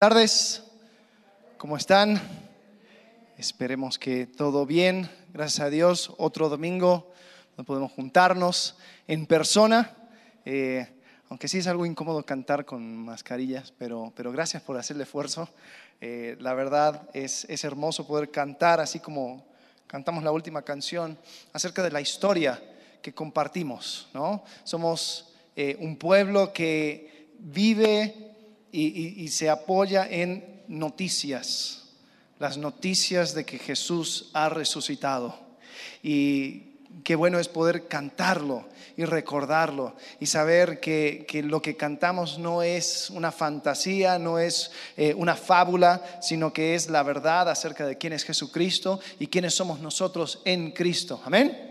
tardes, ¿cómo están? Esperemos que todo bien, gracias a Dios. Otro domingo donde podemos juntarnos en persona, eh, aunque sí es algo incómodo cantar con mascarillas, pero, pero gracias por hacer el esfuerzo. Eh, la verdad es, es hermoso poder cantar así como cantamos la última canción acerca de la historia que compartimos, ¿no? Somos eh, un pueblo que vive y, se apoya en noticias, las noticias de que Jesús ha resucitado. Y qué bueno es poder cantarlo y recordarlo y saber que, lo que cantamos no es una fantasía, no es eh, una fábula, sino que es la verdad acerca de quién es Jesucristo y quiénes somos nosotros en Cristo. Amén.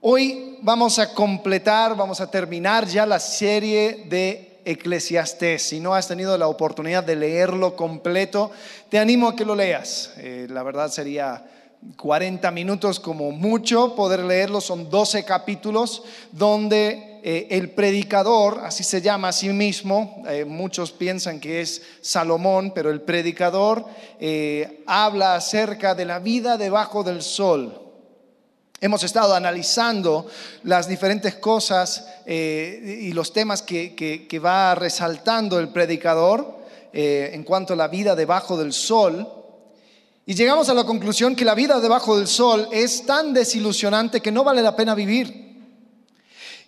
Hoy vamos a completar, vamos a terminar ya la serie de Eclesiastés. Si no has tenido la oportunidad de leerlo completo, te animo a que lo leas. Eh, la verdad sería 40 minutos como mucho poder leerlo. Son 12 capítulos donde eh, el predicador, así se llama a sí mismo, eh, muchos piensan que es Salomón, pero el predicador habla acerca de la vida debajo del sol Hemos estado analizando las diferentes cosas eh, y los temas que, va resaltando el predicador eh, en cuanto a la vida debajo del sol. Y llegamos a la conclusión que la vida debajo del sol es tan desilusionante que no vale la pena vivir.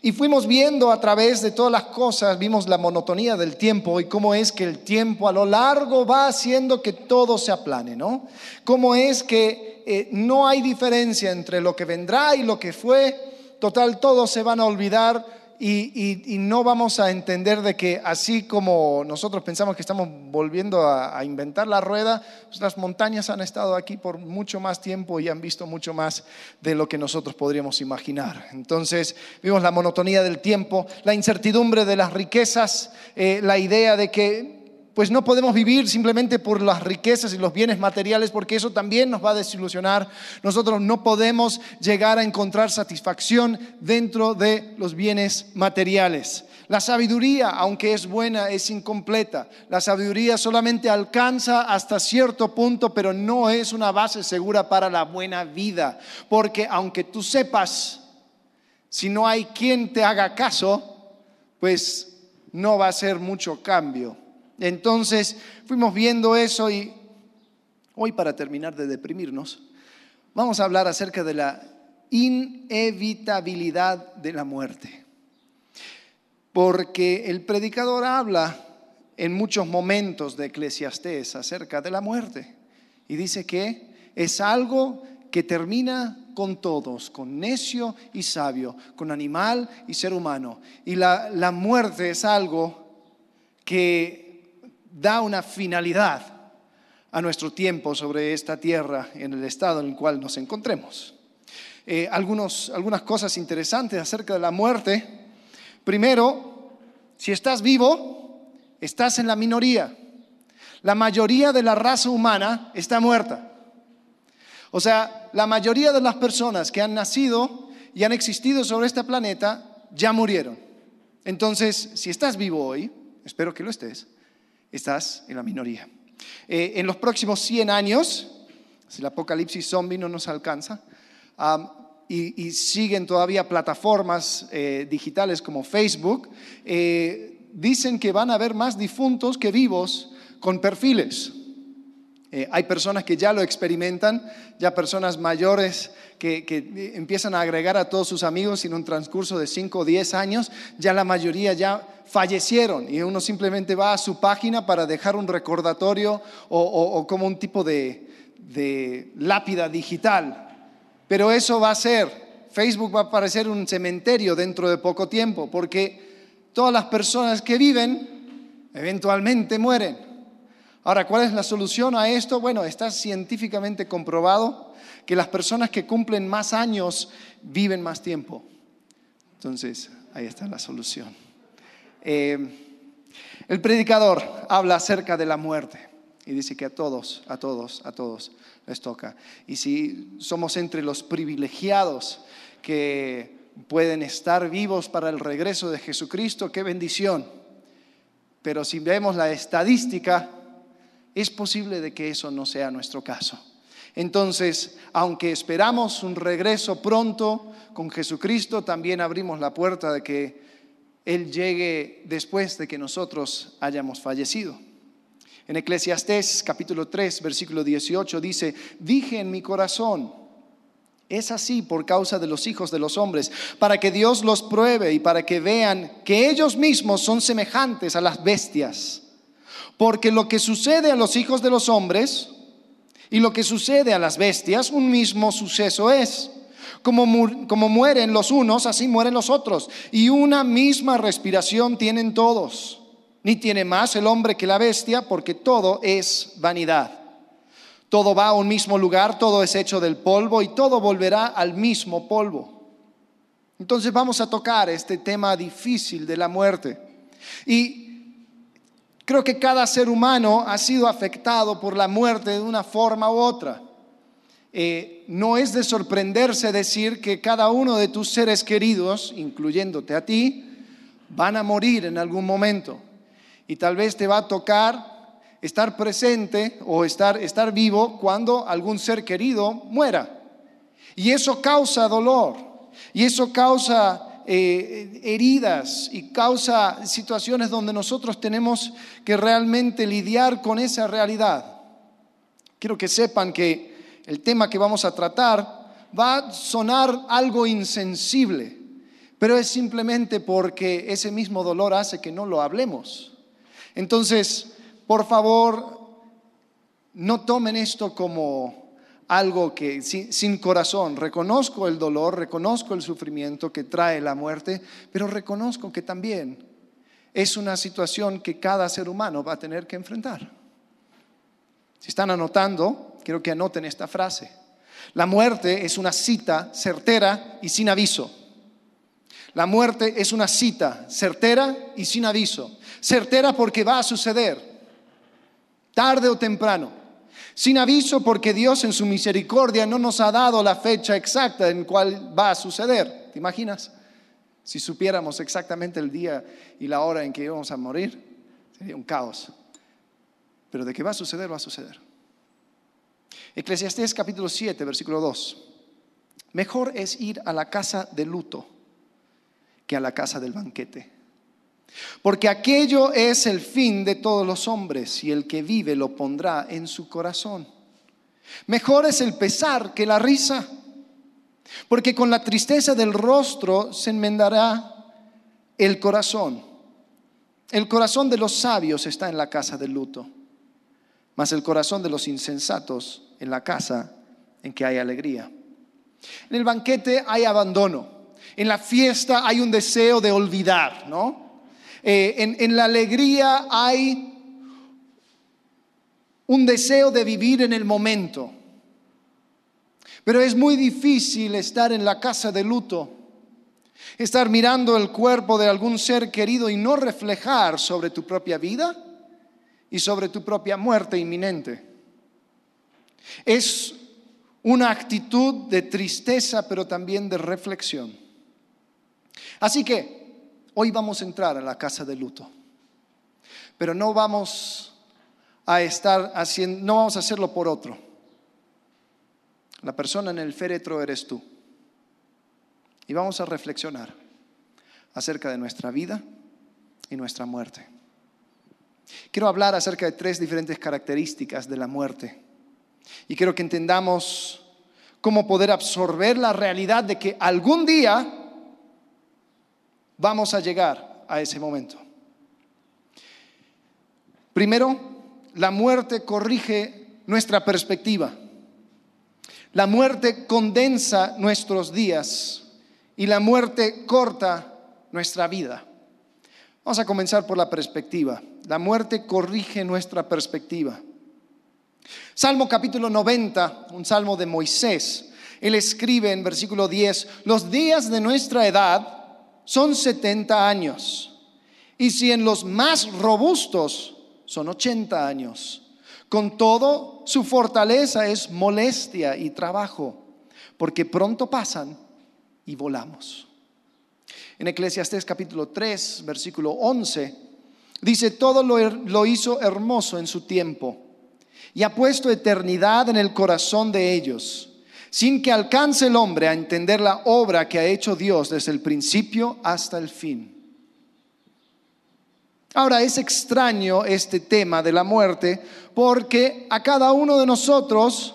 Y fuimos viendo a través de todas las cosas, vimos la monotonía del tiempo y cómo es que el tiempo a lo largo va haciendo que todo se aplane, ¿no? Cómo es que eh, no hay diferencia entre lo que vendrá y lo que fue, total, todos se van a olvidar y, no vamos a entender de que así como nosotros pensamos que estamos volviendo a, inventar la rueda, pues las montañas han estado aquí por mucho más tiempo y han visto mucho más de lo que nosotros podríamos imaginar. Entonces vimos la monotonía del tiempo, la incertidumbre de las riquezas, eh, la idea de que pues no podemos vivir simplemente por las riquezas y los bienes materiales, porque eso también nos va a desilusionar. Nosotros no podemos llegar a encontrar satisfacción dentro de los bienes materiales. La sabiduría, aunque es buena, es incompleta. La sabiduría solamente alcanza hasta cierto punto, pero no es una base segura para la buena vida. Porque aunque tú sepas, si no hay quien te haga caso, pues no va a ser mucho cambio. Entonces fuimos viendo eso y hoy para terminar de deprimirnos, vamos a hablar acerca de la inevitabilidad de la muerte. Porque el predicador habla en muchos momentos de Eclesiastés acerca de la muerte y dice que es algo que termina con todos, con necio y sabio, con animal y ser humano. Y la, la muerte es algo que da una finalidad a nuestro tiempo sobre esta tierra en el estado en el cual nos encontremos. Eh, algunas cosas interesantes acerca de la muerte. Primero, si estás vivo, estás en la minoría. La mayoría de la raza humana está muerta. O sea, la mayoría de las personas que han nacido y han existido sobre este planeta ya murieron. Entonces, si estás vivo hoy, espero que lo estés, estás en la minoría. Eh, en los próximos 100 años, si el apocalipsis zombie no nos alcanza, y, siguen todavía plataformas eh, digitales como Facebook, eh, dicen que van a haber más difuntos que vivos con perfiles. hay personas que ya lo experimentan, ya personas mayores que, que, empiezan a agregar a todos sus amigos y en un transcurso de 5 o 10 años, ya la mayoría ya fallecieron y uno simplemente va a su página para dejar un recordatorio o, como un tipo de lápida digital. Pero eso va a ser, Facebook va a parecer un cementerio dentro de poco tiempo, porque todas las personas que viven eventualmente mueren. Ahora, ¿cuál es la solución a esto? Bueno, está científicamente comprobado que las personas que cumplen más años viven más tiempo. Entonces, ahí está la solución. Eh, el predicador habla acerca de la muerte y dice que a todos, a todos, a todos les toca. Y si somos entre los privilegiados que pueden estar vivos para el regreso de Jesucristo, qué bendición. pero si vemos la estadística, es posible de que eso no sea nuestro caso. Entonces, aunque esperamos un regreso pronto con Jesucristo, también abrimos la puerta de que Él llegue después de que nosotros hayamos fallecido. En Eclesiastés capítulo 3, versículo 18 dice, dije en mi corazón, es así por causa de los hijos de los hombres, para que Dios los pruebe y para que vean que ellos mismos son semejantes a las bestias. Porque lo que sucede a los hijos de los hombres y lo que sucede a las bestias, un mismo suceso es. Como, como mueren los unos, así mueren los otros. Y una misma respiración tienen todos. Ni tiene más el hombre que la bestia, porque todo es vanidad. Todo va a un mismo lugar, todo es hecho del polvo y todo volverá al mismo polvo. Entonces vamos a tocar este tema difícil de la muerte. Y creo que cada ser humano ha sido afectado por la muerte de una forma u otra. Eh, no es de sorprenderse decir que cada uno de tus seres queridos, incluyéndote a ti, van a morir en algún momento. Y tal vez te va a tocar estar presente o estar, estar vivo cuando algún ser querido muera. Y eso causa dolor, y eso causa eh, heridas y causa situaciones donde nosotros tenemos que realmente lidiar con esa realidad. Quiero que sepan que el tema que vamos a tratar va a sonar algo insensible, pero es simplemente porque ese mismo dolor hace que no lo hablemos. Entonces, por favor, no tomen esto como algo que sin, corazón. Reconozco el dolor, reconozco el sufrimiento que trae la muerte, pero reconozco que también es una situación que cada ser humano va a tener que enfrentar. Si están anotando, quiero que anoten esta frase. La muerte es una cita certera y sin aviso. La muerte es una cita certera y sin aviso. Certera porque va a suceder tarde o temprano, sin aviso porque Dios en su misericordia no nos ha dado la fecha exacta en cual va a suceder. ¿Te imaginas? Si supiéramos exactamente el día y la hora en que íbamos a morir, sería un caos. Pero de qué va a suceder, va a suceder. Eclesiastés capítulo 7, versículo 2. Mejor es ir a la casa de luto que a la casa del banquete porque aquello es el fin de todos los hombres y el que vive lo pondrá en su corazón. Mejor es el pesar que la risa, porque con la tristeza del rostro se enmendará el corazón. El corazón de los sabios está en la casa del luto, mas el corazón de los insensatos en la casa en que hay alegría. En el banquete hay abandono, en la fiesta hay un deseo de olvidar, ¿no? Eh, en, la alegría hay un deseo de vivir en el momento. Pero es muy difícil estar en la casa de luto, estar mirando el cuerpo de algún ser querido y no reflejar sobre tu propia vida y sobre tu propia muerte inminente. Es una actitud de tristeza, pero también de reflexión. Así que Hoy vamos a entrar a la casa de luto, pero no vamos a estar haciendo, no vamos a hacerlo por otro. La persona en el féretro eres tú. Y vamos a reflexionar acerca de nuestra vida y nuestra muerte. Quiero hablar acerca de tres diferentes características de la muerte. Y quiero que entendamos cómo poder absorber la realidad de que algún día vamos a llegar a ese momento. Primero, la muerte corrige nuestra perspectiva. La muerte condensa nuestros días y la muerte corta nuestra vida. Vamos a comenzar por la perspectiva. La muerte corrige nuestra perspectiva. Salmo capítulo 90, un salmo de Moisés. Él escribe en versículo 10, los días de nuestra edad son 70 años. Y si en los más robustos son 80 años. Con todo, su fortaleza es molestia y trabajo, porque pronto pasan y volamos. En Eclesiastés capítulo 3, versículo 11, Dice, todo lo, lo hizo hermoso en su tiempo y ha puesto eternidad en el corazón de ellos, sin que alcance el hombre a entender la obra que ha hecho Dios desde el principio hasta el fin. Ahora es extraño este tema de la muerte porque a cada uno de nosotros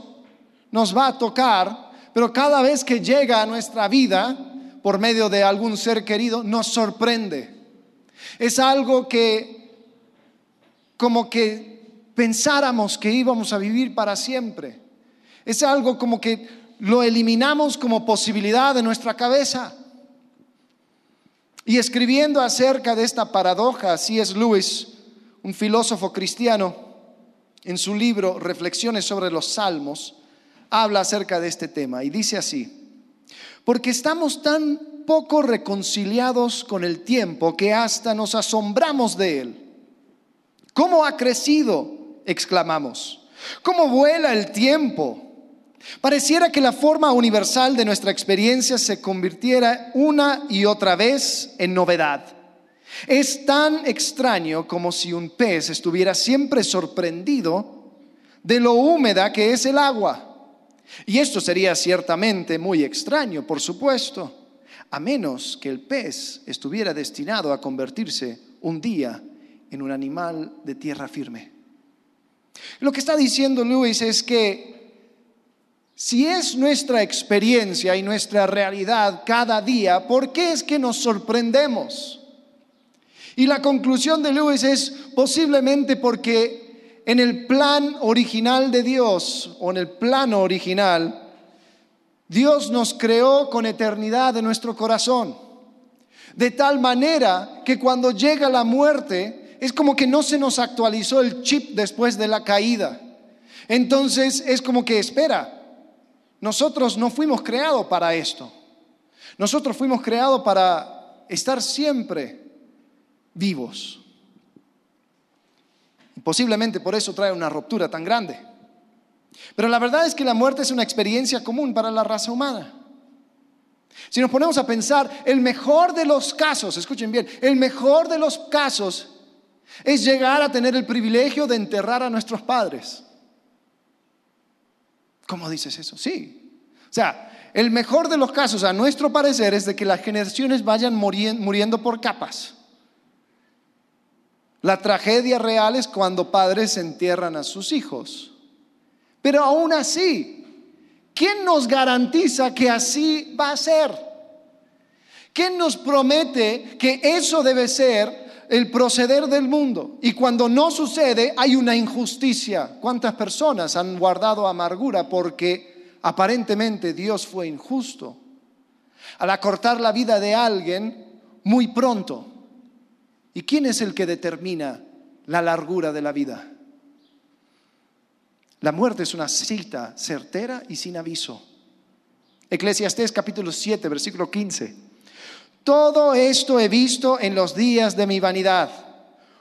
nos va a tocar, pero cada vez que llega a nuestra vida por medio de algún ser querido, nos sorprende. Es algo que como que pensáramos que íbamos a vivir para siempre. Es algo como que lo eliminamos como posibilidad de nuestra cabeza. Y escribiendo acerca de esta paradoja, así es Lewis, un filósofo cristiano, en su libro Reflexiones sobre los Salmos, habla acerca de este tema y dice así, porque estamos tan poco reconciliados con el tiempo que hasta nos asombramos de él. ¿Cómo ha crecido? exclamamos. ¿Cómo vuela el tiempo? Pareciera que la forma universal de nuestra experiencia se convirtiera una y otra vez en novedad. Es tan extraño como si un pez estuviera siempre sorprendido de lo húmeda que es el agua. Y esto sería ciertamente muy extraño, por supuesto, a menos que el pez estuviera destinado a convertirse un día en un animal de tierra firme. Lo que está diciendo Luis es que si es nuestra experiencia y nuestra realidad cada día, ¿por qué es que nos sorprendemos? Y la conclusión de Lewis es posiblemente porque en el plan original de Dios o en el plano original, Dios nos creó con eternidad en nuestro corazón. De tal manera que cuando llega la muerte, es como que no se nos actualizó el chip después de la caída. Entonces es como que, espera, nosotros no fuimos creados para esto. Nosotros fuimos creados para estar siempre vivos. Posiblemente por eso trae una ruptura tan grande. Pero la verdad es que la muerte es una experiencia común para la raza humana. Si nos ponemos a pensar, el mejor de los casos, escuchen bien, el mejor de los casos es llegar a tener el privilegio de enterrar a nuestros padres. ¿Cómo dices eso? Sí. O sea, el mejor de los casos, a nuestro parecer, es de que las generaciones vayan muriendo por capas. La tragedia real es cuando padres entierran a sus hijos. Pero aún así, ¿quién nos garantiza que así va a ser? ¿Quién nos promete que eso debe ser el proceder del mundo. Y cuando no sucede, hay una injusticia. ¿Cuántas personas han guardado amargura porque aparentemente Dios fue injusto? Al acortar la vida de alguien muy pronto. ¿Y quién es el que determina la largura de la vida? La muerte es una cita certera y sin aviso. Eclesiastés capítulo 7, versículo 15. Todo esto he visto en los días de mi vanidad.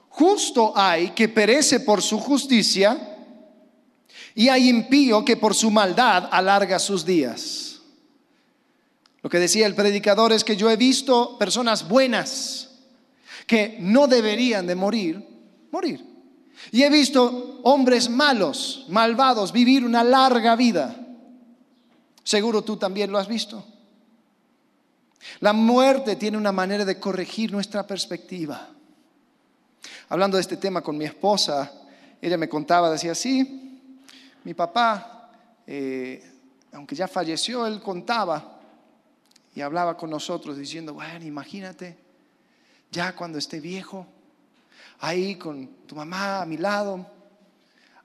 Justo hay que perece por su justicia y hay impío que por su maldad alarga sus días. Lo que decía el predicador es que yo he visto personas buenas que no deberían de morir, morir. Y he visto hombres malos, malvados, vivir una larga vida. Seguro tú también lo has visto. La muerte tiene una manera de corregir nuestra perspectiva. Hablando de este tema con mi esposa, ella me contaba, decía, sí, mi papá, eh, aunque ya falleció, él contaba y hablaba con nosotros diciendo, bueno, imagínate, ya cuando esté viejo, ahí con tu mamá a mi lado,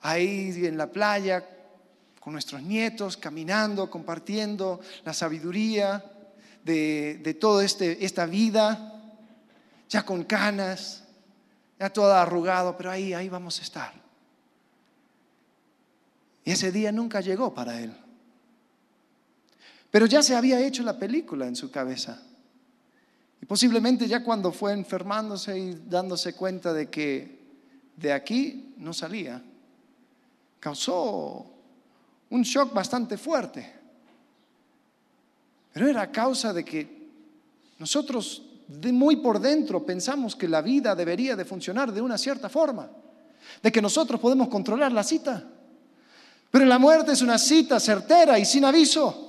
ahí en la playa, con nuestros nietos, caminando, compartiendo la sabiduría de, toda este, esta vida, ya con canas, ya todo arrugado, pero ahí, ahí vamos a estar. Y ese día nunca llegó para él. Pero ya se había hecho la película en su cabeza. Y posiblemente ya cuando fue enfermándose y dándose cuenta de que de aquí no salía, causó un shock bastante fuerte. Pero era a causa de que nosotros muy por dentro pensamos que la vida debería de funcionar de una cierta forma, de que nosotros podemos controlar la cita. Pero la muerte es una cita certera y sin aviso.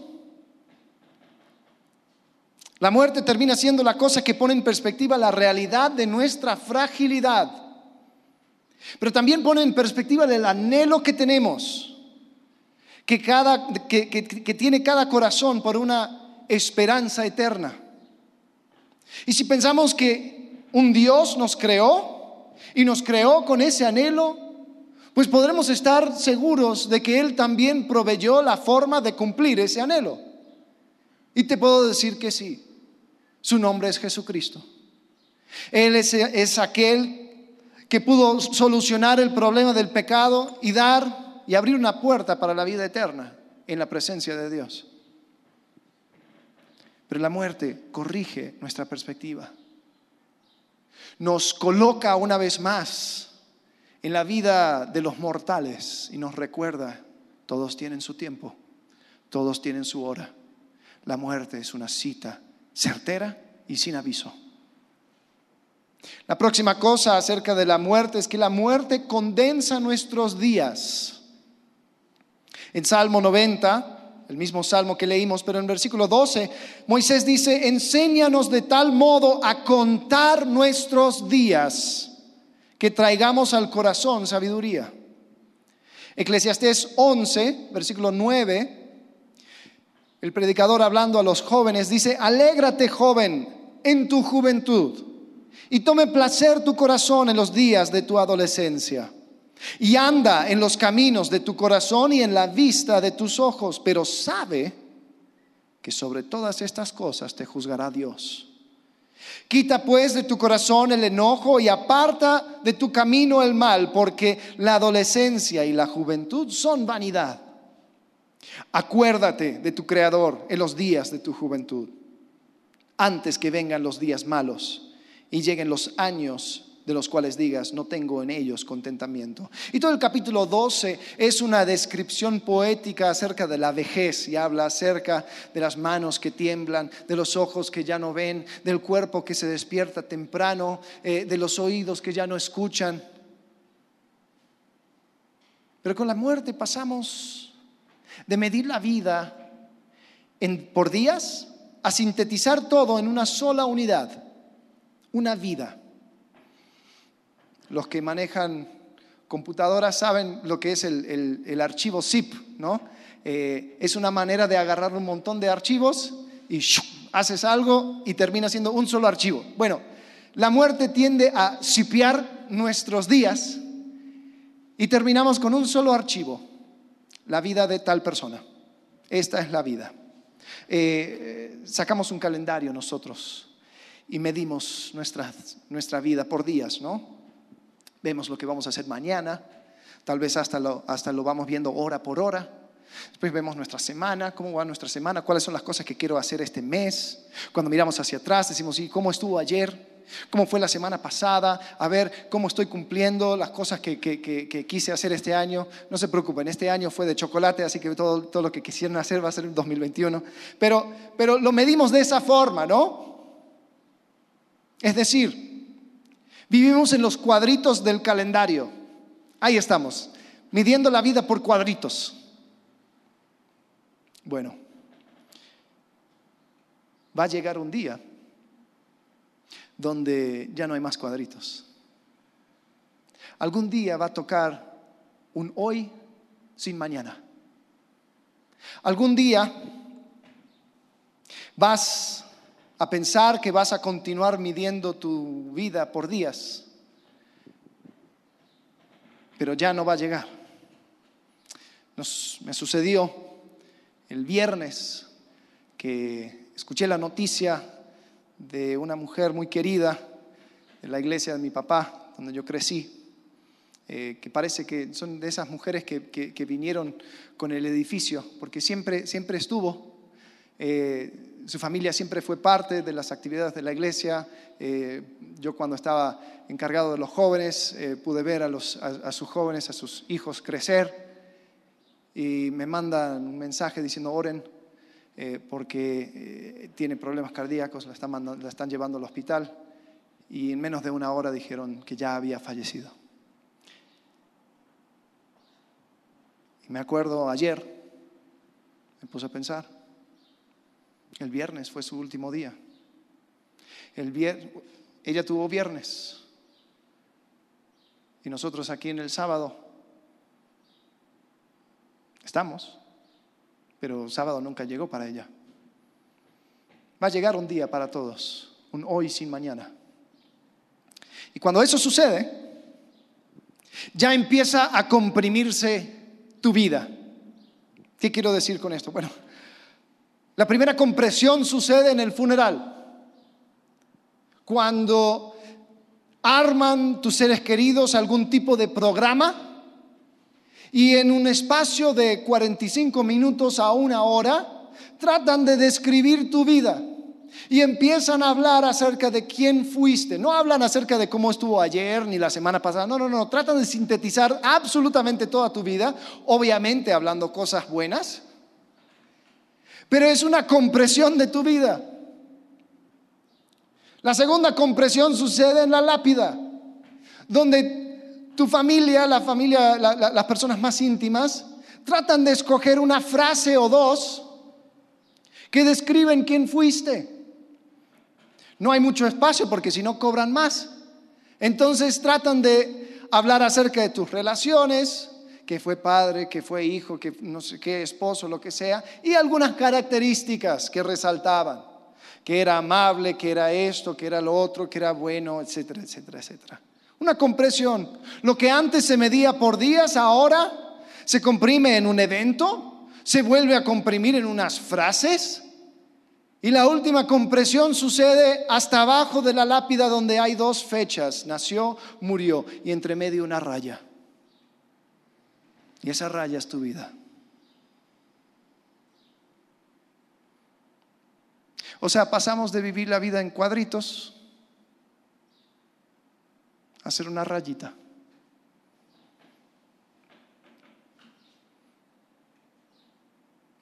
La muerte termina siendo la cosa que pone en perspectiva la realidad de nuestra fragilidad, pero también pone en perspectiva el anhelo que tenemos, que, cada, que, que tiene cada corazón por una esperanza eterna. Y si pensamos que un Dios nos creó y nos creó con ese anhelo, pues podremos estar seguros de que Él también proveyó la forma de cumplir ese anhelo. Y te puedo decir que sí. Su nombre es Jesucristo. Él es, aquel que pudo solucionar el problema del pecado y dar y abrir una puerta para la vida eterna en la presencia de Dios. Pero la muerte corrige nuestra perspectiva. Nos coloca una vez más en la vida de los mortales y nos recuerda, todos tienen su tiempo, todos tienen su hora. La muerte es una cita certera y sin aviso. La próxima cosa acerca de la muerte es que la muerte condensa nuestros días. En Salmo 90, el mismo salmo que leímos, pero en versículo 12, Moisés dice, enséñanos de tal modo a contar nuestros días que traigamos al corazón sabiduría. Eclesiastés 11, versículo 9, el predicador hablando a los jóvenes dice, alégrate joven en tu juventud y tome placer tu corazón en los días de tu adolescencia. Y anda en los caminos de tu corazón y en la vista de tus ojos, pero sabe que sobre todas estas cosas te juzgará Dios. Quita pues de tu corazón el enojo y aparta de tu camino el mal, porque la adolescencia y la juventud son vanidad. Acuérdate de tu Creador en los días de tu juventud, antes que vengan los días malos y lleguen los años de los cuales digas, no tengo en ellos contentamiento. Y todo el capítulo 12 es una descripción poética acerca de la vejez y habla acerca de las manos que tiemblan, de los ojos que ya no ven, del cuerpo que se despierta temprano, eh, de los oídos que ya no escuchan. Pero con la muerte pasamos de medir la vida en, por días a sintetizar todo en una sola unidad, una vida. Los que manejan computadoras saben lo que es el, archivo zip, ¿no? Eh, es una manera de agarrar un montón de archivos y haces algo y termina siendo un solo archivo. Bueno, la muerte tiende a zipear nuestros días y terminamos con un solo archivo la vida de tal persona. Esta es la vida. Eh, sacamos un calendario nosotros y medimos nuestra, nuestra vida por días, ¿no? Vemos lo que vamos a hacer mañana, tal vez hasta lo, hasta lo vamos viendo hora por hora. Después vemos nuestra semana, cómo va nuestra semana, cuáles son las cosas que quiero hacer este mes. Cuando miramos hacia atrás, decimos, ¿y cómo estuvo ayer? cómo fue la semana pasada, a ver cómo estoy cumpliendo las cosas que, quise hacer este año. No se preocupen, este año fue de chocolate, así que todo, todo lo que quisieron hacer va a ser en 2021. Pero, pero lo medimos de esa forma, ¿no? Es decir, vivimos en los cuadritos del calendario. Ahí estamos, midiendo la vida por cuadritos. Bueno, va a llegar un día donde ya no hay más cuadritos. Algún día va a tocar un hoy sin mañana. Algún día vas a pensar que vas a continuar midiendo tu vida por días, pero ya no va a llegar. me sucedió el viernes que escuché la noticia de una mujer muy querida de la iglesia de mi papá, donde yo crecí, eh, que parece que son de esas mujeres que, vinieron con el edificio, porque siempre, siempre estuvo. Eh, su familia siempre fue parte de las actividades de la iglesia. Eh, yo cuando estaba encargado de los jóvenes pude ver a, sus jóvenes, a sus hijos crecer y me mandan un mensaje diciendo, oren eh, porque eh, tiene problemas cardíacos, la están, la están llevando al hospital y en menos de una hora dijeron que ya había fallecido. Y me acuerdo ayer, me puse a pensar, el viernes fue su último día. El ella tuvo viernes y nosotros aquí en el sábado estamos, pero sábado nunca llegó para ella. Va a llegar un día para todos, un hoy sin mañana. Y cuando eso sucede, ya empieza a comprimirse tu vida. ¿Qué quiero decir con esto? Bueno, la primera compresión sucede en el funeral. Cuando arman tus seres queridos algún tipo de programa y en un espacio de 45 minutos a una hora tratan de describir tu vida y empiezan a hablar acerca de quién fuiste. No hablan acerca de cómo estuvo ayer ni la semana pasada. No, no, no. Tratan de sintetizar absolutamente toda tu vida, obviamente hablando cosas buenas, pero es una compresión de tu vida. La segunda compresión sucede en la lápida, donde tu familia, la familia, las personas más íntimas, tratan de escoger una frase o dos que describen quién fuiste. No hay mucho espacio porque si no cobran más. Entonces tratan de hablar acerca de tus relaciones, que fue padre, que fue hijo, que no sé qué, esposo, lo que sea, y algunas características que resaltaban, que era amable, que era esto, que era lo otro, que era bueno, etcétera, etcétera, etcétera. Una compresión. Lo que antes se medía por días, ahora se comprime en un evento, se vuelve a comprimir en unas frases y la última compresión sucede hasta abajo de la lápida donde hay dos fechas, nació, murió, y entre medio una raya. Y esa raya es tu vida. O sea, pasamos de vivir la vida en cuadritos a hacer una rayita.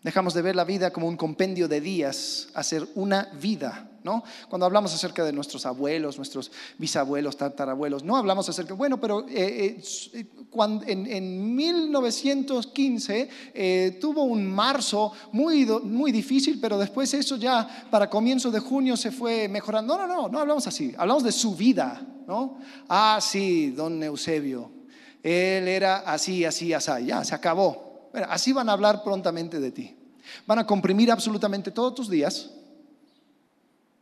Dejamos de ver la vida como un compendio de días, hacer una vida, ¿no? Cuando hablamos acerca de nuestros abuelos, nuestros bisabuelos, tatarabuelos, no hablamos acerca, bueno, pero eh, eh, cuando, en, 1915 eh, tuvo un marzo muy, muy difícil, pero después eso ya para comienzo de junio se fue mejorando. No, no, no, no hablamos así, hablamos de su vida, ¿no? Ah, sí, don Eusebio, él era así, así, así, ya, se acabó. Así van a hablar prontamente de ti. Van a comprimir absolutamente todos tus días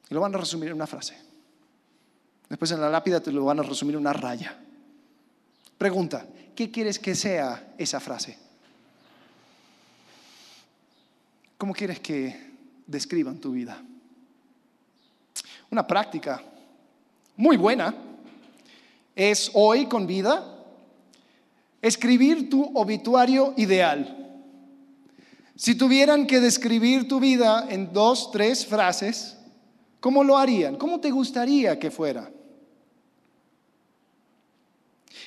y lo van a resumir en una frase. Después en la lápida te lo van a resumir en una raya. Pregunta, ¿qué quieres que sea esa frase? ¿Cómo quieres que describan tu vida? Una práctica muy buena es hoy con vida escribir tu obituario ideal. Si tuvieran que describir tu vida en dos, tres frases, ¿cómo lo harían? ¿Cómo te gustaría que fuera?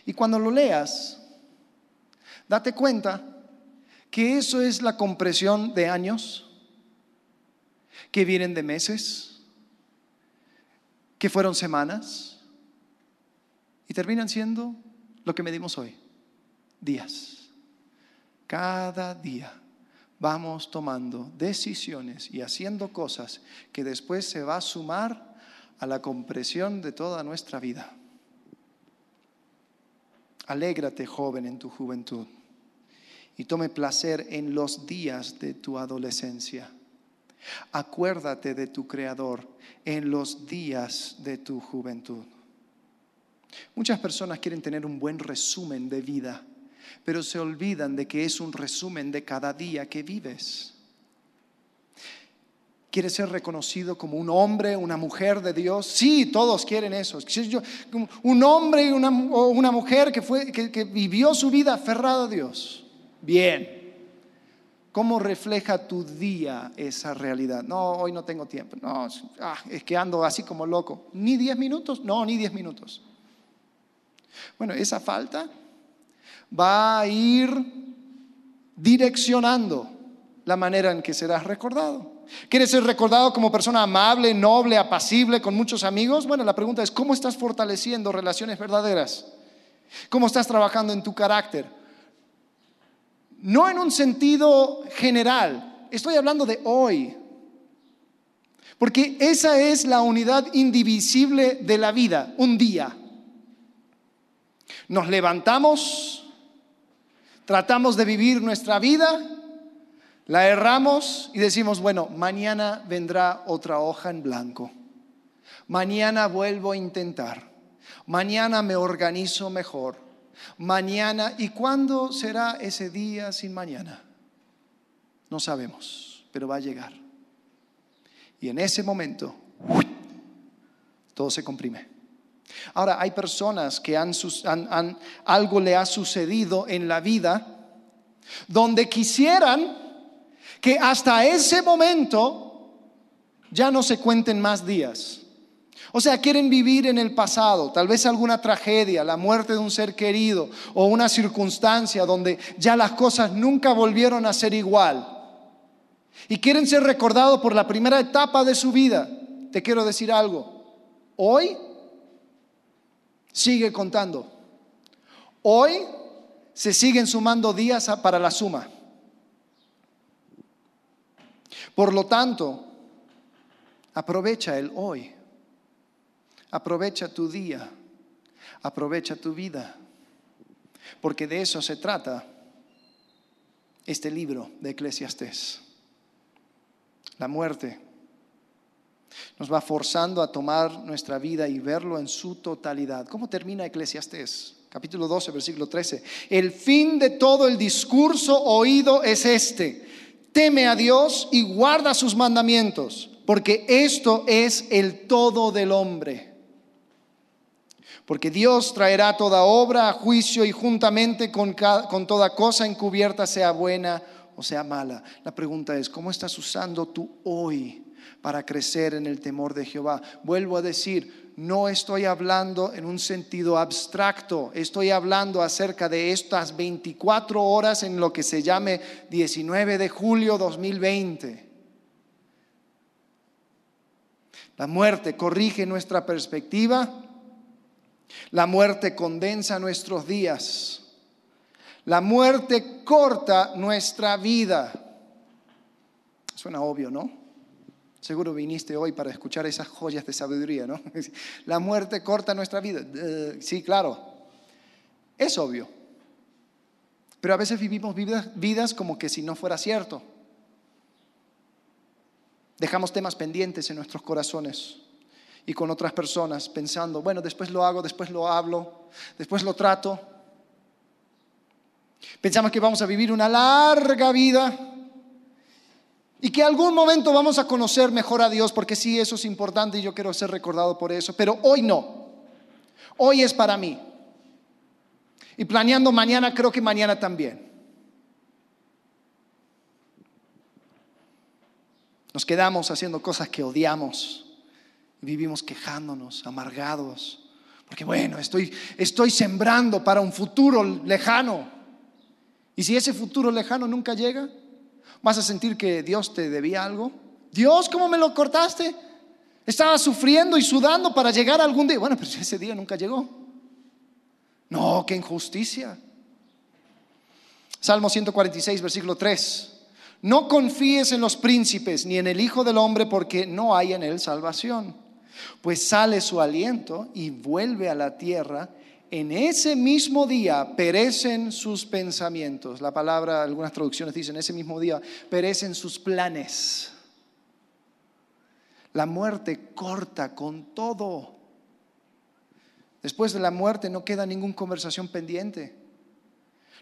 Y cuando lo leas, date cuenta que eso es la compresión de años, que vienen de meses, que fueron semanas, y terminan siendo lo que medimos hoy, días. Cada día vamos tomando decisiones y haciendo cosas que después se va a sumar a la compresión de toda nuestra vida. Alégrate, joven, en tu juventud y tome placer en los días de tu adolescencia. Acuérdate de tu Creador en los días de tu juventud. Muchas personas quieren tener un buen resumen de vida pero se olvidan de que es un resumen de cada día que vives. ¿Quieres ser reconocido como un hombre, una mujer de Dios? Sí, todos quieren eso. Un hombre o una mujer que, vivió su vida aferrado a Dios. Bien. ¿Cómo refleja tu día esa realidad? No, hoy no tengo tiempo. No, ah, es que ando así como loco. ¿Ni diez minutos? No, ni diez minutos. Bueno, esa falta va a ir direccionando la manera en que serás recordado. ¿Quieres ser recordado como persona amable, noble, apacible, con muchos amigos? Bueno, la pregunta es, ¿cómo estás fortaleciendo relaciones verdaderas? ¿Cómo estás trabajando en tu carácter? No en un sentido general, estoy hablando de hoy. Porque esa es la unidad indivisible de la vida, un día. Nos levantamos, tratamos de vivir nuestra vida, la erramos y decimos, bueno, mañana vendrá otra hoja en blanco. Mañana vuelvo a intentar. Mañana me organizo mejor. Mañana, ¿y cuándo será ese día sin mañana? No sabemos, pero va a llegar. Y en ese momento, todo se comprime. Ahora, hay personas que han, algo le ha sucedido en la vida donde quisieran que hasta ese momento ya no se cuenten más días. O sea, quieren vivir en el pasado, tal vez alguna tragedia, la muerte de un ser querido o una circunstancia donde ya las cosas nunca volvieron a ser igual. Y quieren ser recordados por la primera etapa de su vida. Te quiero decir algo. Hoy sigue contando. Hoy se siguen sumando días para la suma. Por lo tanto, aprovecha el hoy. Aprovecha tu día. Aprovecha tu vida. Porque de eso se trata este libro de Eclesiastés. La muerte nos va forzando a tomar nuestra vida y verlo en su totalidad. ¿Cómo termina Eclesiastés? Capítulo 12, versículo 13. El fin de todo el discurso oído es este. Teme a Dios y guarda sus mandamientos, porque esto es el todo del hombre. Porque Dios traerá toda obra a juicio y juntamente con, con toda cosa encubierta, sea buena o sea mala. La pregunta es, ¿cómo estás usando tú hoy? Para crecer en el temor de Jehová. Vuelvo a decir, no estoy hablando en un sentido abstracto, estoy hablando acerca de estas 24 horas en lo que se llame 19 de julio 2020. La muerte corrige nuestra perspectiva, la muerte condensa nuestros días, la muerte corta nuestra vida. Suena obvio, ¿no? Seguro viniste hoy para escuchar esas joyas de sabiduría, ¿no? La muerte corta nuestra vida. sí, claro. Es obvio. Pero a veces vivimos vidas, como que si no fuera cierto. Dejamos temas pendientes en nuestros corazones y con otras personas pensando, bueno, después lo hago, después lo hablo, después lo trato. Pensamos que vamos a vivir una larga vida y que algún momento vamos a conocer mejor a Dios, porque sí, eso es importante y yo quiero ser recordado por eso, pero hoy no. Hoy es para mí. Y planeando mañana, creo que mañana también. Nos quedamos haciendo cosas que odiamos. Vivimos quejándonos, amargados. Porque bueno, estoy, estoy sembrando para un futuro lejano. Y si ese futuro lejano nunca llega, ¿Vas a sentir que Dios te debía algo? Dios, ¿cómo me lo cortaste? Estaba sufriendo y sudando para llegar algún día. Bueno, pero ese día nunca llegó. No, qué injusticia. Salmo 146, versículo 3. No confíes en los príncipes ni en el Hijo del Hombre porque no hay en él salvación. Pues sale su aliento y vuelve a la tierra en ese mismo día perecen sus pensamientos. La palabra, algunas traducciones dicen, ese mismo día perecen sus planes. La muerte corta con todo. Después de la muerte no queda ninguna conversación pendiente.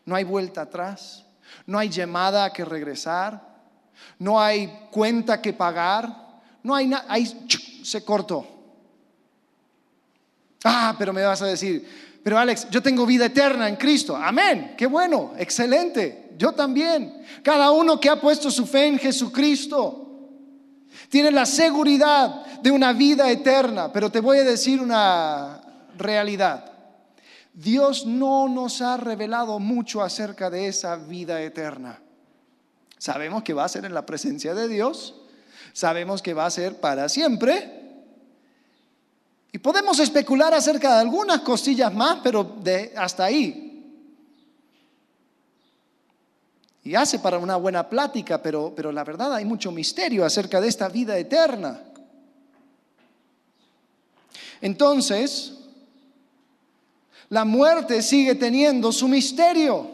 No hay vuelta atrás. No hay llamada que regresar. No hay cuenta que pagar. No hay nada. Se cortó. Ah, pero me vas a decir, pero Alex, yo tengo vida eterna en Cristo. Amén. Qué bueno, excelente. Yo también. Cada uno que ha puesto su fe en Jesucristo tiene la seguridad de una vida eterna. Pero te voy a decir una realidad. Dios no nos ha revelado mucho acerca de esa vida eterna. Sabemos que va a ser en la presencia de Dios, Sabemos que va a ser para siempre. Y podemos especular acerca de algunas cosillas más, pero de hasta ahí. Y hace para una buena plática, pero, pero la verdad hay mucho misterio acerca de esta vida eterna. Entonces, la muerte sigue teniendo su misterio.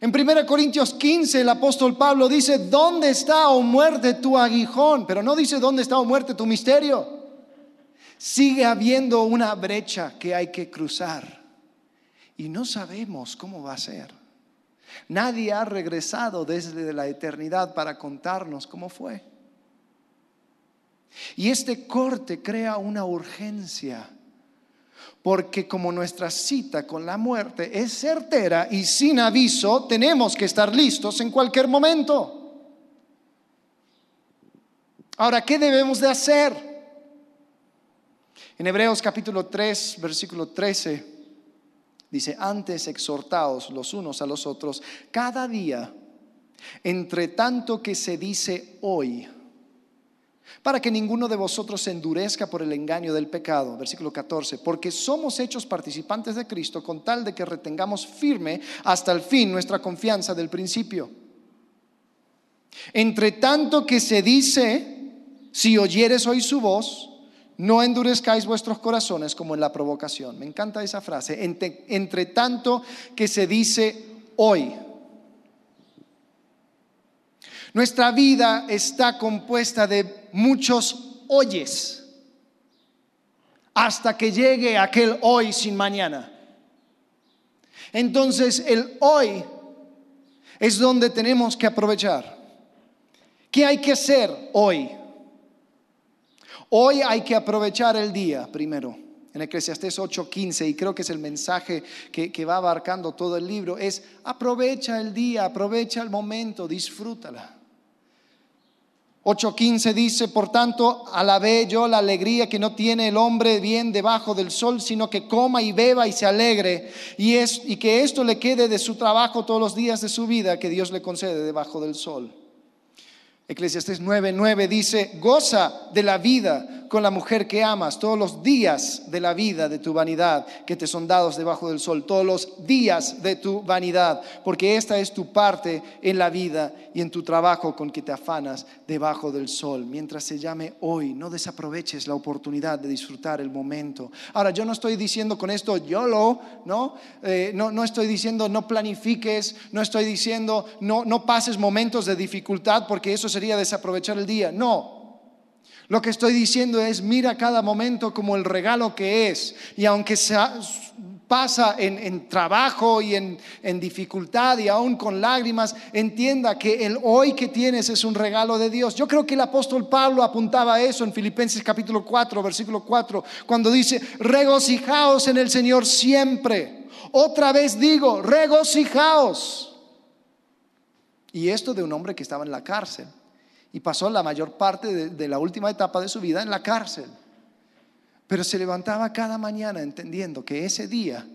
En 1 Corintios 15 el apóstol Pablo dice, ¿dónde está, o oh muerte, tu aguijón? Pero no dice, ¿dónde está, o oh muerte, tu misterio? Sigue habiendo una brecha que hay que cruzar y no sabemos cómo va a ser. Nadie ha regresado desde la eternidad para contarnos cómo fue. Y este corte crea una urgencia porque como nuestra cita con la muerte es certera y sin aviso, tenemos que estar listos en cualquier momento. Ahora, ¿qué debemos de hacer? En Hebreos capítulo 3, versículo 13, dice, antes exhortaos los unos a los otros cada día, entre tanto que se dice hoy para que ninguno de vosotros se endurezca por el engaño del pecado. Versículo 14, porque somos hechos participantes de Cristo con tal de que retengamos firme hasta el fin nuestra confianza del principio. Entre tanto que se dice, si oyeres hoy su voz, no endurezcáis vuestros corazones como en la provocación. Me encanta esa frase. Entre, tanto que se dice hoy. Nuestra vida está compuesta de muchos hoyes hasta que llegue aquel hoy sin mañana. Entonces el hoy es donde tenemos que aprovechar. ¿Qué hay que hacer hoy? Hoy hay que aprovechar el día primero. En Eclesiastés 8:15, y creo que es el mensaje que, que va abarcando todo el libro, es aprovecha el día, aprovecha el momento, disfrútala. 8.15 dice, por tanto, alabé yo la alegría que no tiene el hombre bien debajo del sol, sino que coma y beba y se alegre, y, es, y que esto le quede de su trabajo todos los días de su vida que Dios le concede debajo del sol. Eclesiastés 9:9 dice, goza de la vida con la mujer que amas todos los días de la vida de tu vanidad que te son dados debajo del sol, todos los días de tu vanidad, porque esta es tu parte en la vida y en tu trabajo con que te afanas debajo del sol. Mientras se llame hoy, no desaproveches la oportunidad de disfrutar el momento. Ahora, yo no estoy diciendo con esto YOLO, ¿no? Eh, no, no estoy diciendo no planifiques, no estoy diciendo no, no pases momentos de dificultad, porque eso desaprovechar el día. No, lo que estoy diciendo es, mira cada momento como el regalo que es. Y aunque pasa en, trabajo y en, en, dificultad y aún con lágrimas, entienda que el hoy que tienes es un regalo de Dios. Yo creo que el apóstol Pablo apuntaba a eso en Filipenses capítulo 4, versículo 4, cuando dice, regocijaos en el Señor siempre. Otra vez digo, regocijaos. Y esto de un hombre que estaba en la cárcel y pasó la mayor parte de, la última etapa de su vida en la cárcel. Pero se levantaba cada mañana entendiendo que ese día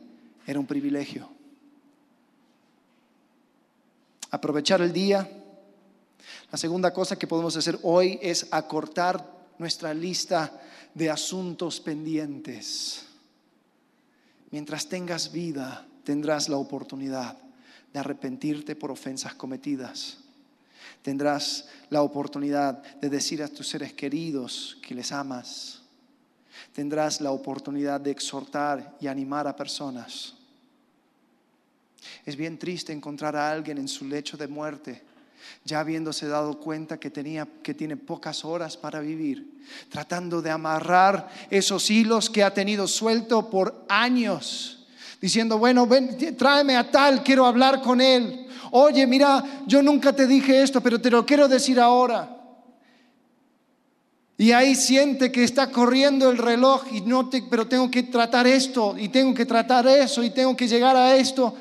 era un privilegio. Aprovechar el día. La segunda cosa que podemos hacer hoy es acortar nuestra lista de asuntos pendientes. Mientras tengas vida, tendrás la oportunidad de arrepentirte por ofensas cometidas Tendrás la oportunidad de decir a tus seres queridos que les amas. Tendrás la oportunidad de exhortar y animar a personas. Es bien triste encontrar a alguien en su lecho de muerte, ya habiéndose dado cuenta que, tenía, que tiene pocas horas para vivir, tratando de amarrar esos hilos que ha tenido suelto por años, diciendo, bueno, ven, tráeme a tal, quiero hablar con él oye, mira, yo nunca te dije esto, pero te lo quiero decir ahora. Y ahí siente que está corriendo el reloj y no te, pero tengo que tratar esto y tengo que tratar eso y tengo que llegar a esto.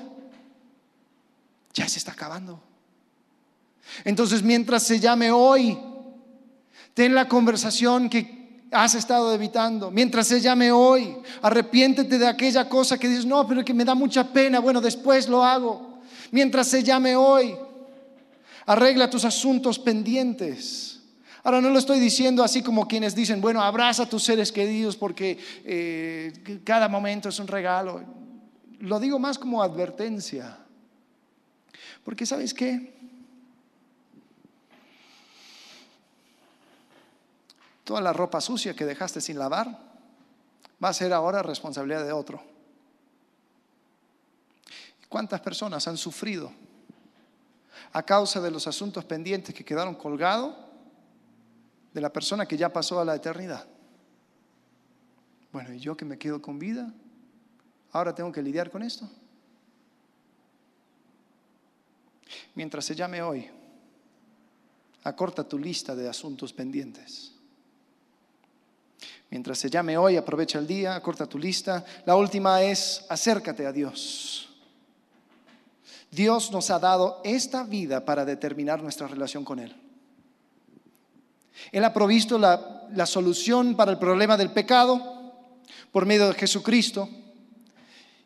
Ya se está acabando. Entonces, mientras se llame hoy, ten la conversación que has estado evitando. Mientras se llame hoy, arrepiéntete de aquella cosa que dices, no, pero que me da mucha pena. Bueno, después lo hago mientras se llame hoy. Arregla tus asuntos pendientes. Ahora no lo estoy diciendo así como quienes dicen, bueno, abraza a tus seres queridos porque eh, cada momento es un regalo. Lo digo más como advertencia. Porque sabes qué? Toda la ropa sucia que dejaste sin lavar va a ser ahora responsabilidad de otro. ¿Cuántas personas han sufrido a causa de los asuntos pendientes que quedaron colgados de la persona que ya pasó a la eternidad? Bueno, ¿y yo que me quedo con vida? ¿Ahora tengo que lidiar con esto? Mientras se llame hoy, acorta tu lista de asuntos pendientes. Mientras se llame hoy, aprovecha el día, acorta tu lista. La última es acércate a Dios. Dios nos ha dado esta vida para determinar nuestra relación con Él. Él ha provisto la, la solución para el problema del pecado por medio de Jesucristo.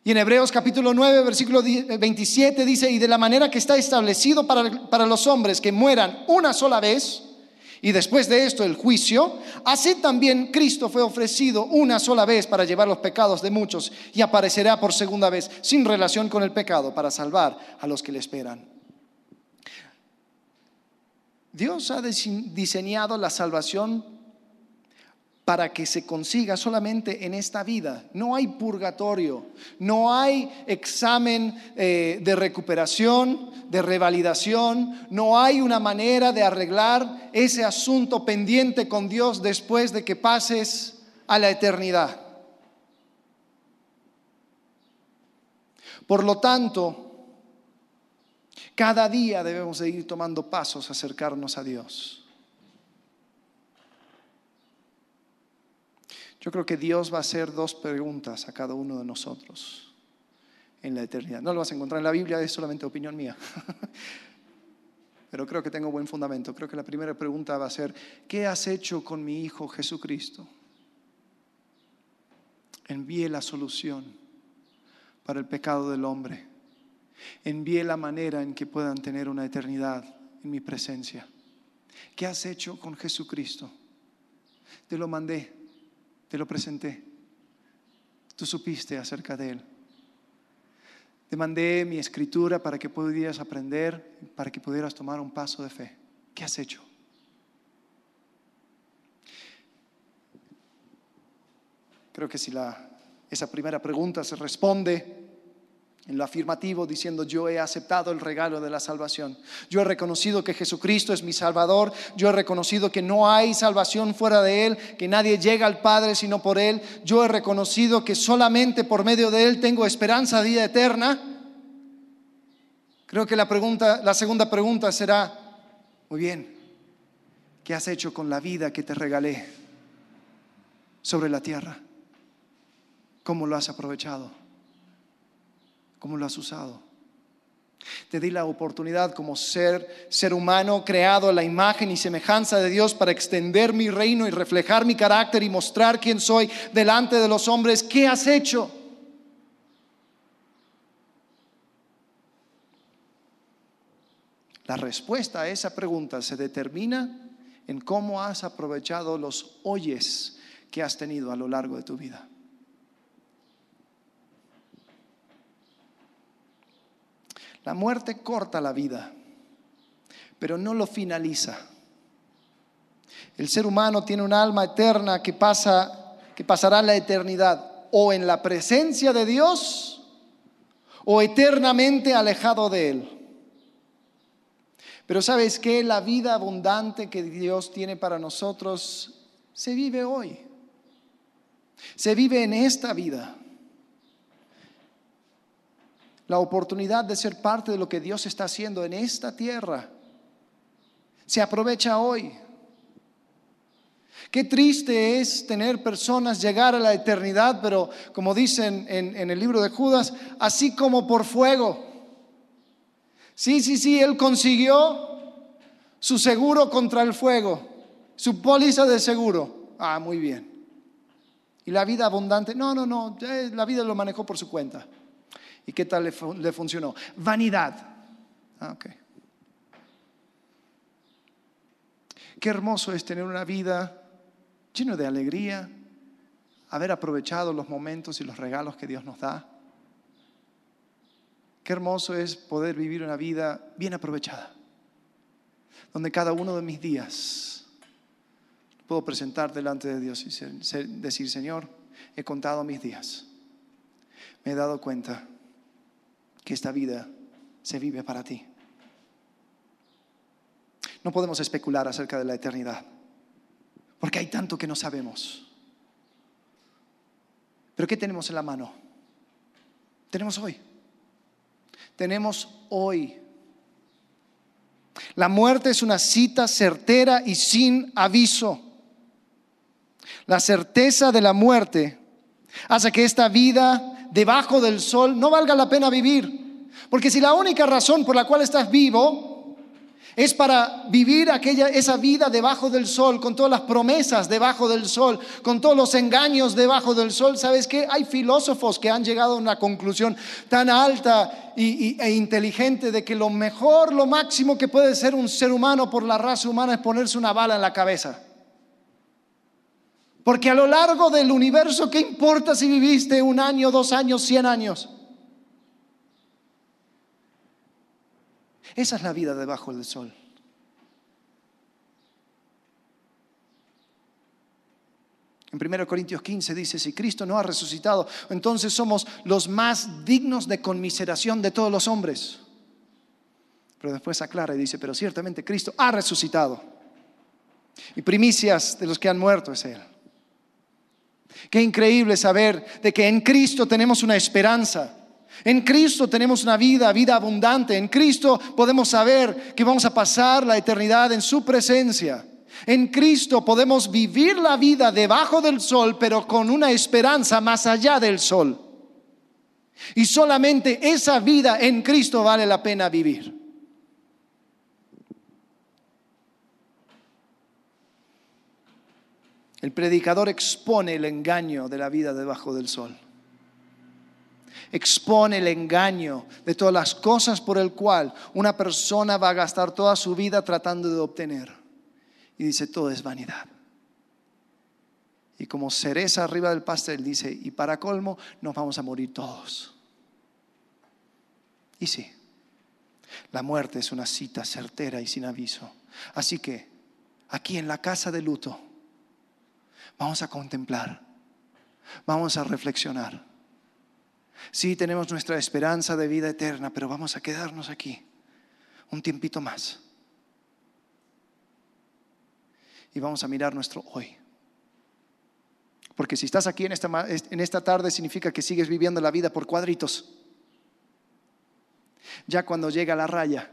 Y en Hebreos capítulo 9, versículo 27 dice, y de la manera que está establecido para, para los hombres que mueran una sola vez, y después de esto el juicio, así también Cristo fue ofrecido una sola vez para llevar los pecados de muchos y aparecerá por segunda vez sin relación con el pecado para salvar a los que le esperan. Dios ha diseñado la salvación para que se consiga solamente en esta vida. No hay purgatorio, no hay examen eh, de recuperación, de revalidación, no hay una manera de arreglar ese asunto pendiente con Dios después de que pases a la eternidad. Por lo tanto, cada día debemos de ir tomando pasos a acercarnos a Dios. Yo creo que Dios va a hacer dos preguntas a cada uno de nosotros en la eternidad. No lo vas a encontrar en la Biblia, es solamente opinión mía. Pero creo que tengo buen fundamento. Creo que la primera pregunta va a ser, ¿qué has hecho con mi Hijo Jesucristo? Envíe la solución para el pecado del hombre. Envíe la manera en que puedan tener una eternidad en mi presencia. ¿Qué has hecho con Jesucristo? Te lo mandé te lo presenté. Tú supiste acerca de Él. Te mandé mi escritura para que pudieras aprender, para que pudieras tomar un paso de fe. ¿Qué has hecho? Creo que si la, esa primera pregunta se responde, en lo afirmativo diciendo yo he aceptado el regalo de la salvación. Yo he reconocido que Jesucristo es mi Salvador. Yo he reconocido que no hay salvación fuera de Él, que nadie llega al Padre sino por Él. Yo he reconocido que solamente por medio de Él tengo esperanza de vida eterna. Creo que la, pregunta, la segunda pregunta será, muy bien, ¿qué has hecho con la vida que te regalé sobre la tierra? ¿Cómo lo has aprovechado? ¿Cómo lo has usado? Te di la oportunidad como ser, ser humano creado a la imagen y semejanza de Dios para extender mi reino y reflejar mi carácter y mostrar quién soy delante de los hombres. ¿Qué has hecho? La respuesta a esa pregunta se determina en cómo has aprovechado los oyes que has tenido a lo largo de tu vida. La muerte corta la vida, pero no lo finaliza. El ser humano tiene un alma eterna que pasa que pasará la eternidad o en la presencia de Dios o eternamente alejado de él. Pero sabes que la vida abundante que Dios tiene para nosotros se vive hoy. Se vive en esta vida la oportunidad de ser parte de lo que Dios está haciendo en esta tierra. Se aprovecha hoy. Qué triste es tener personas llegar a la eternidad, pero como dicen en, el libro de Judas, así como por fuego. Sí, sí, sí, él consiguió su seguro contra el fuego, su póliza de seguro. Ah, muy bien. Y la vida abundante, no, no, no, la vida lo manejó por su cuenta. ¿Y qué tal le, funcionó? Vanidad. Ah, Qué hermoso es tener una vida llena de alegría, haber aprovechado los momentos y los regalos que Dios nos da. Qué hermoso es poder vivir una vida bien aprovechada, donde cada uno de mis días puedo presentar delante de Dios y decir, Señor, he contado mis días, me he dado cuenta que esta vida se vive para ti. No podemos especular acerca de la eternidad, porque hay tanto que no sabemos. Pero ¿qué tenemos en la mano? Tenemos hoy. Tenemos hoy. La muerte es una cita certera y sin aviso. La certeza de la muerte hace que esta vida debajo del sol no valga la pena vivir. Porque si la única razón por la cual estás vivo es para vivir aquella, esa vida debajo del sol, con todas las promesas debajo del sol, con todos los engaños debajo del sol. ¿Sabes qué? Hay filósofos que han llegado a una conclusión tan alta e inteligente de que lo mejor, lo máximo que puede ser un ser humano por la raza humana es ponerse una bala en la cabeza. Porque a lo largo del universo, ¿qué importa si viviste un año, dos años, cien años? Esa es la vida debajo del sol. En 1 Corintios 15 dice, si Cristo no ha resucitado, entonces somos los más dignos de conmiseración de todos los hombres. Pero después aclara y dice, pero ciertamente Cristo ha resucitado. Y primicias de los que han muerto es Él. Qué increíble saber de que en Cristo tenemos una esperanza. En Cristo tenemos una vida, vida abundante. En Cristo podemos saber que vamos a pasar la eternidad en su presencia. En Cristo podemos vivir la vida debajo del sol, pero con una esperanza más allá del sol. Y solamente esa vida en Cristo vale la pena vivir. El predicador expone el engaño de la vida debajo del sol expone el engaño de todas las cosas por el cual una persona va a gastar toda su vida tratando de obtener. Y dice, todo es vanidad. Y como cereza arriba del pastel dice, y para colmo, nos vamos a morir todos. Y sí, la muerte es una cita certera y sin aviso. Así que aquí en la casa de luto vamos a contemplar, vamos a reflexionar Sí, tenemos nuestra esperanza de vida eterna, pero vamos a quedarnos aquí un tiempito más. Y vamos a mirar nuestro hoy. Porque si estás aquí en esta, en esta tarde significa que sigues viviendo la vida por cuadritos. Ya cuando llega la raya,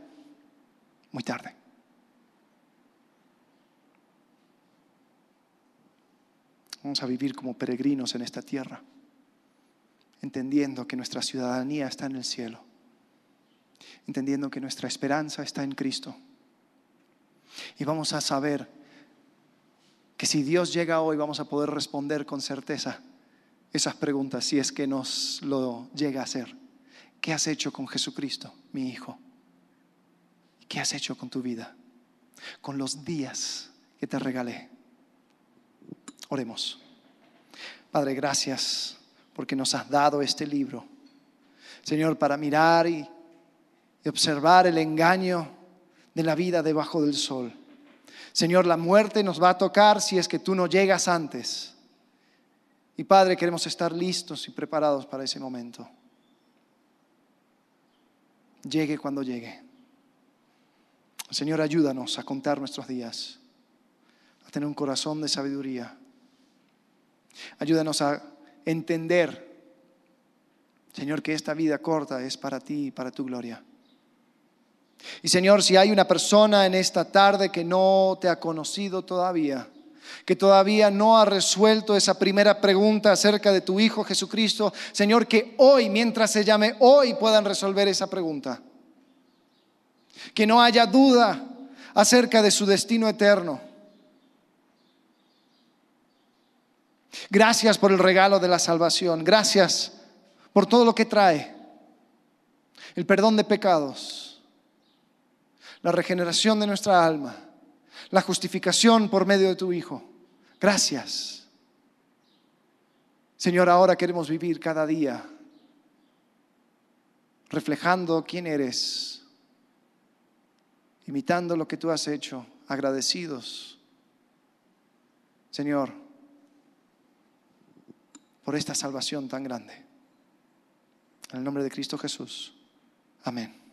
muy tarde. Vamos a vivir como peregrinos en esta tierra entendiendo que nuestra ciudadanía está en el cielo, entendiendo que nuestra esperanza está en Cristo. Y vamos a saber que si Dios llega hoy vamos a poder responder con certeza esas preguntas, si es que nos lo llega a hacer. ¿Qué has hecho con Jesucristo, mi Hijo? ¿Qué has hecho con tu vida? Con los días que te regalé. Oremos. Padre, gracias porque nos has dado este libro. Señor, para mirar y, observar el engaño de la vida debajo del sol. Señor, la muerte nos va a tocar si es que tú no llegas antes. Y Padre, queremos estar listos y preparados para ese momento. Llegue cuando llegue. Señor, ayúdanos a contar nuestros días, a tener un corazón de sabiduría. Ayúdanos a entender, Señor, que esta vida corta es para ti y para tu gloria. Y Señor, si hay una persona en esta tarde que no te ha conocido todavía, que todavía no ha resuelto esa primera pregunta acerca de tu Hijo Jesucristo, Señor, que hoy, mientras se llame hoy, puedan resolver esa pregunta. Que no haya duda acerca de su destino eterno. Gracias por el regalo de la salvación. Gracias por todo lo que trae. El perdón de pecados, la regeneración de nuestra alma, la justificación por medio de tu Hijo. Gracias. Señor, ahora queremos vivir cada día reflejando quién eres, imitando lo que tú has hecho, agradecidos. Señor, por esta salvación tan grande. En el nombre de Cristo Jesús. Amén.